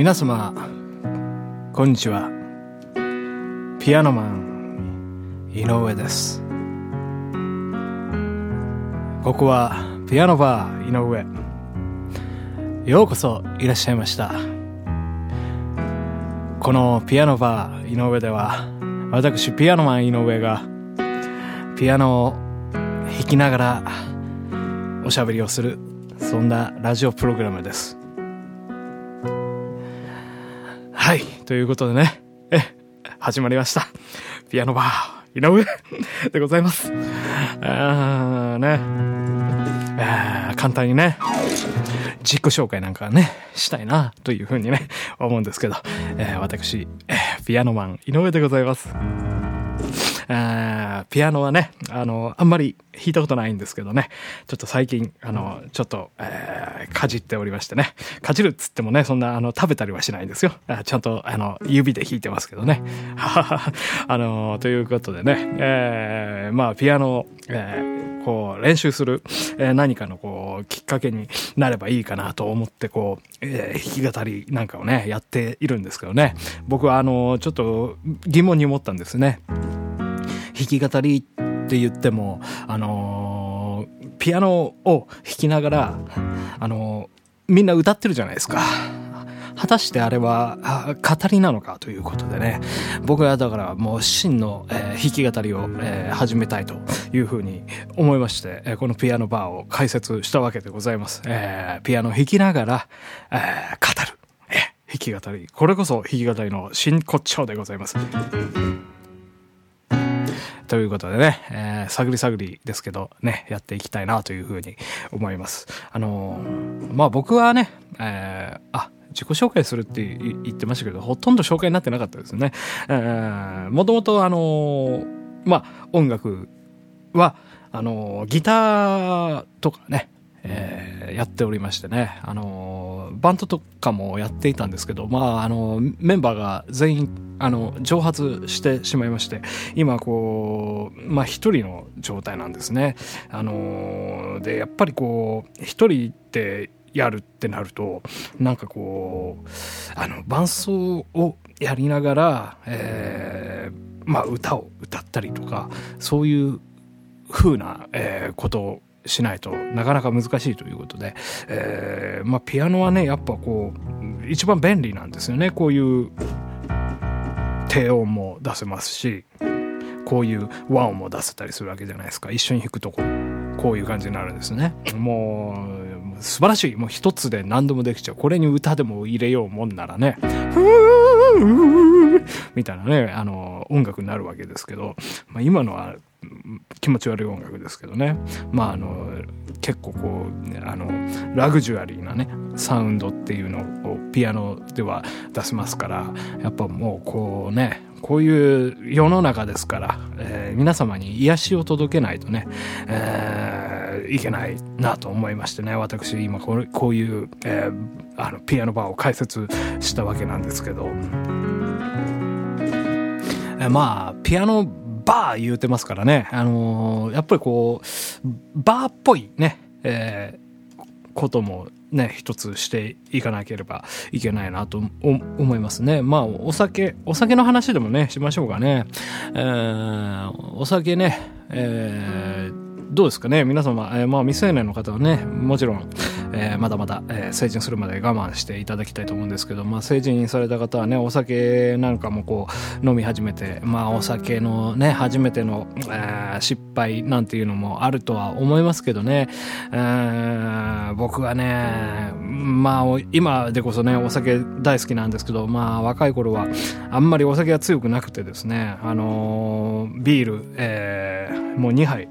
皆様こんにちは。ピアノマン井上です。ここはピアノバー井上。ようこそいらっしゃいました。このピアノバー井上では私ピアノマン井上がピアノを弾きながらおしゃべりをするそんなラジオプログラムです。はい。ということでね。え始まりました。ピアノバー井上 でございます。あーね。あー簡単にね自己紹介なんかねしたいなというふうにね思うんですけど、えー私、えピアノマン井上でございます。あピアノはね、あの、あんまり弾いたことないんですけどね、ちょっと最近、あの、ちょっと、えーかじっておりましてね、かじるっつってもね、そんな、あの、食べたりはしないんですよ。あちゃんと、あの、指で弾いてますけどね。あの、ということでね、えーまあ、ピアノを、えーこう、練習する、え何かの、こう、きっかけになればいいかなと思って、こう、え弾き語りなんかをね、やっているんですけどね、僕は、あの、ちょっと疑問に思ったんですね。弾き語りって言っても、あのーピアノを弾きながら、あのーみんな歌ってるじゃないですか。果たしてあれは語りなのかということでね、僕はだからもう真の、えー弾き語りを、えー始めたいというふうに思いまして、えーこのピアノバーを開設したわけでございます。えーピアノ弾きながら、えー語る。えー弾き語り。これこそ弾き語りの真骨頂でございます。ということでね、えー探り探りですけどね、やっていきたいなというふうに思います。あのーまあ僕はね、えーあ、自己紹介するって言ってましたけど、ほとんど紹介になってなかったですね。えーもともとあのまあ音楽は、あのギターとかね、えーやっておりましてね、あのーバンドとかもやっていたんですけど、まあ、あのーメンバーが全員、あの、蒸発してしまいまして、今、こう、まあ、一人の状態なんですね。あので、やっぱりこう、一人ってやるってなると、なんかこう、あの、伴奏をやりながら、えーまあ、歌を歌ったりとか、そういう風な、えーことをしないとなかなか難しいということで、えーまあ、ピアノはねやっぱこう一番便利なんですよね。こういう低音も出せますしこういう和音も出せたりするわけじゃないですか。一緒に弾くとこうこういう感じになるんですね。もう素晴らしい。もう一つで何でもできちゃう。これに歌でも入れようもんならねみたいなねあの音楽になるわけですけど、まあ、今のは気持ち悪い音楽ですけどね。まああの結構こうあのラグジュアリーなねサウンドっていうのをピアノでは出せますからやっぱもうこうねこういう世の中ですから、えー皆様に癒しを届けないとね、えーいけないなと思いましてね私今こうこういう、えーあのピアノバーを開設したわけなんですけど、えーまあピアノバー言うてますからね、あのーやっぱりこうバーっぽいね、えーこともね、一つしていかなければいけないなと思いますね。まあ、お酒、お酒の話でもね、しましょうかね。えーお酒ね、えーどうですかね？皆様、えーまあ未成年の方はね、もちろん、えーまだまだ、えー成人するまで我慢していただきたいと思うんですけど、まあ成人された方はね、お酒なんかもこう飲み始めて、まあお酒のね、初めての、え失敗なんていうのもあるとは思いますけどね、えー僕はね、まあ今でこそね、お酒大好きなんですけど、まあ若い頃はあんまりお酒が強くなくてですね、あのビール、えもう2杯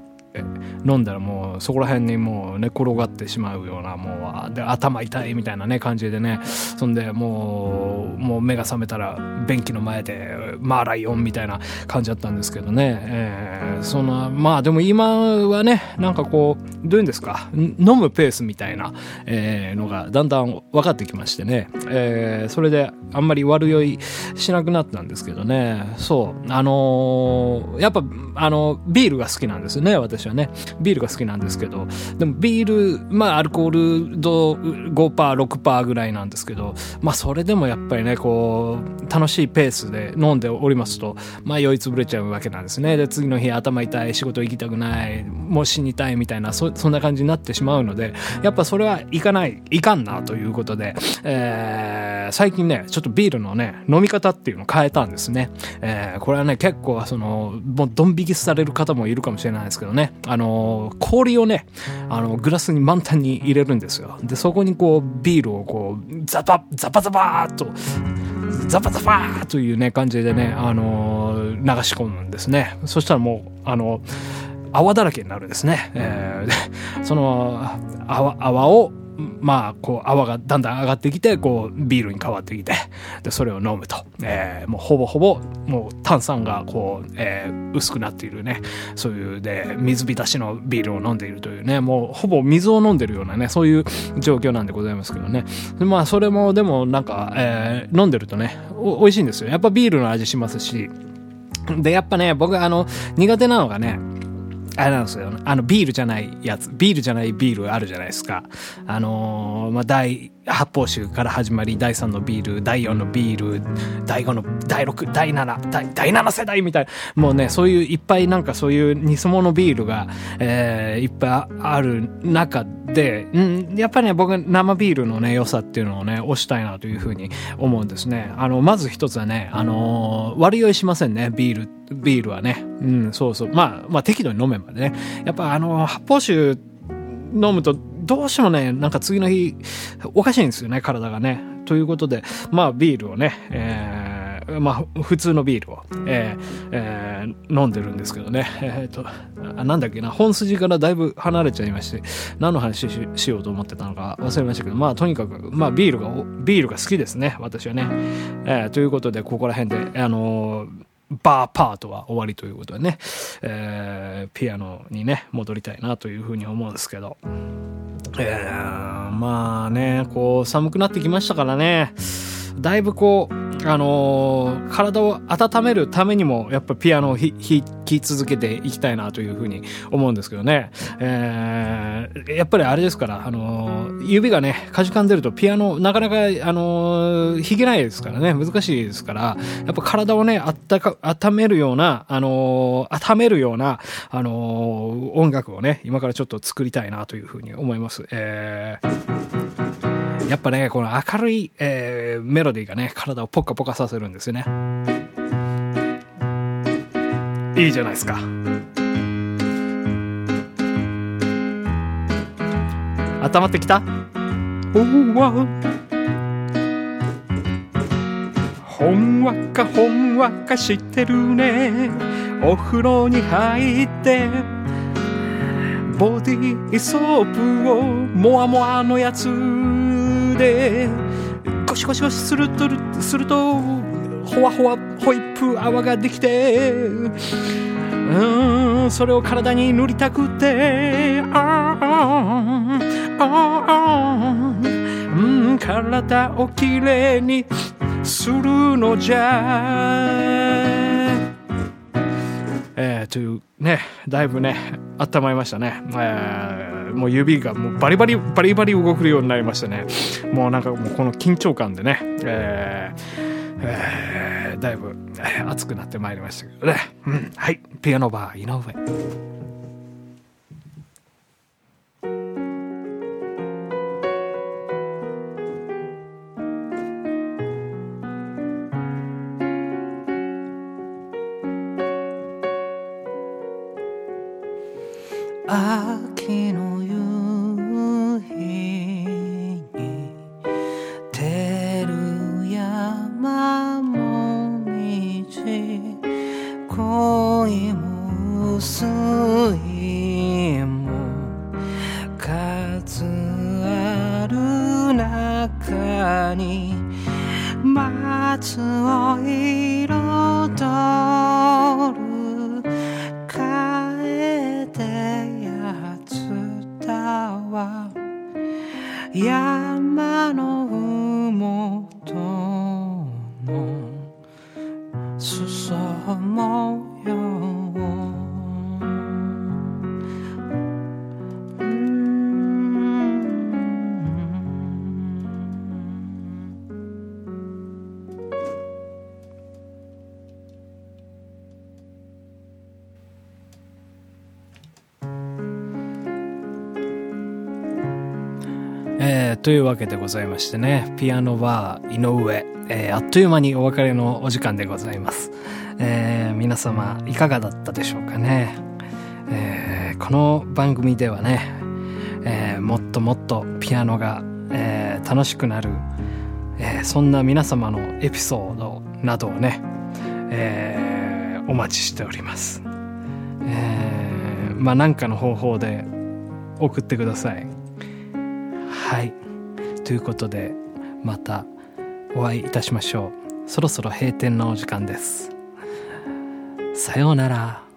飲んだらもうそこら辺にもう寝転がってしまうようなもうで頭痛いみたいなね感じでね。そんでもうもう目が覚めたら便器の前でマーライオンみたいな感じだったんですけどね、えーそのまあでも今はねなんかこうどういうんですか？飲むペースみたいな、えーのがだんだん分かってきましてね、えーそれであんまり悪酔いしなくなったんですけどね。そう。あのーやっぱあのビールが好きなんですよね私。はね。ビールが好きなんですけど、でもビール、まあアルコール度5%、6%ぐらいなんですけど、まあそれでもやっぱりね、こう、楽しいペースで飲んでおりますと、まあ酔いつぶれちゃうわけなんですね。で、次の日頭痛い、仕事行きたくない、もう死にたいみたいな、そ、そんな感じになってしまうので、やっぱそれはいかない、いかんなということで、えー、最近ね、ちょっとビールのね、飲み方っていうのを変えたんですね。えー、これはね、結構その、もうドン引きされる方もいるかもしれないですけどね、あの、氷をね、あの、グラスに満タンに入れるんですよ。で、そこにこう、ビールをこう、ザパ、ザパザパーと、ザパザパーというね、感じでね、あの、流し込むんですね。そしたらもう、あの、泡だらけになるんですね。えー、その泡、泡をまあ、こう、泡がだんだん上がってきて、こう、ビールに変わってきて、で、それを飲むと。えー、もうほぼほぼ、もう炭酸がこう、えー、薄くなっているね、そういうで、水浸しのビールを飲んでいるというね、もうほぼ水を飲んでるようなね、そういう状況なんでございますけどね。まあ、それもでもなんか、えー、飲んでるとね、美味しいんですよ。やっぱビールの味しますし、で、やっぱね、僕あの、苦手なのがね、あれなんですよ。あの、ビールじゃないやつ。ビールじゃないビールあるじゃないですか。あのー、まあ、大、発泡酒から始まり、第3のビール、第4のビール、第5の、第6、第7、第第7世代みたいな。もうね、そういういっぱいなんかそういう偽物ビールが、えー、いっぱいある中で、うん、やっぱりね、僕生ビールのね、良さっていうのをね、推したいなというふうに思うんですね。あの、まず一つはね、あのー、悪酔いしませんね、ビール、ビールはね。うん、そうそう。まあ、まあ適度に飲めばね。やっぱあの、発泡酒飲むとどうしてもね、なんか次の日、おかしいんですよね、体がね。ということで、まあビールをね、えー、まあ普通のビールを、えーえー、飲んでるんですけどね。えっ、となんだっけな、本筋からだいぶ離れちゃいまして、何の話ししようと思ってたのか忘れましたけど、まあとにかく、まあビールが、ビールが好きですね、私はね。えー、ということで、ここら辺で、あのーバーパートは終わりということでね、えー、ピアノにね、戻りたいなというふうに思うんですけど。えー、まあね、こう、寒くなってきましたからね、だいぶこう、あのー、体を温めるためにも、やっぱピアノを弾き続けていきたいなというふうに思うんですけどね。えー、やっぱりあれですから、あのー、指がね、かじかんでるとピアノ、なかなか、あの弾けないですからね、難しいですから、やっぱ体をね、あったか、温めるような、あの温めるような、あの音楽をね、今からちょっと作りたいなというふうに思います。えーやっぱね、この明るい、えー、メロディーがね、体をポカポカさせるんですよね。いいじゃないですか。温まってきた？おわほんわかほんわかしてるねお風呂に入ってボディーソープをモワモワのやつでゴシゴシゴシするとするとほわほわホイップ泡ができてうんそれを体に塗りたくてああうん体をきれいにするのじゃ。えー、というねだいぶね温まりましたね、えーもう指がもうバリバリバリバリ動くようになりましてね。もうなんかもうこの緊張感でね、えーえー、だいぶ熱くなってまいりましたけどね、うん、はいピアノバー井上。秋 yeah. えー、というわけでございましてね、ピアノバー井上、えー、あっという間にお別れのお時間でございます。えー、皆様いかがだったでしょうかね。え、この番組ではね、え、もっともっとピアノが、え、楽しくなる、え、そんな皆様のエピソードなどをね、え、お待ちしております。え、まあ何かの方法で送ってください。はい。ということで、またお会いいたしましょう。そろそろ閉店のお時間です。さようなら。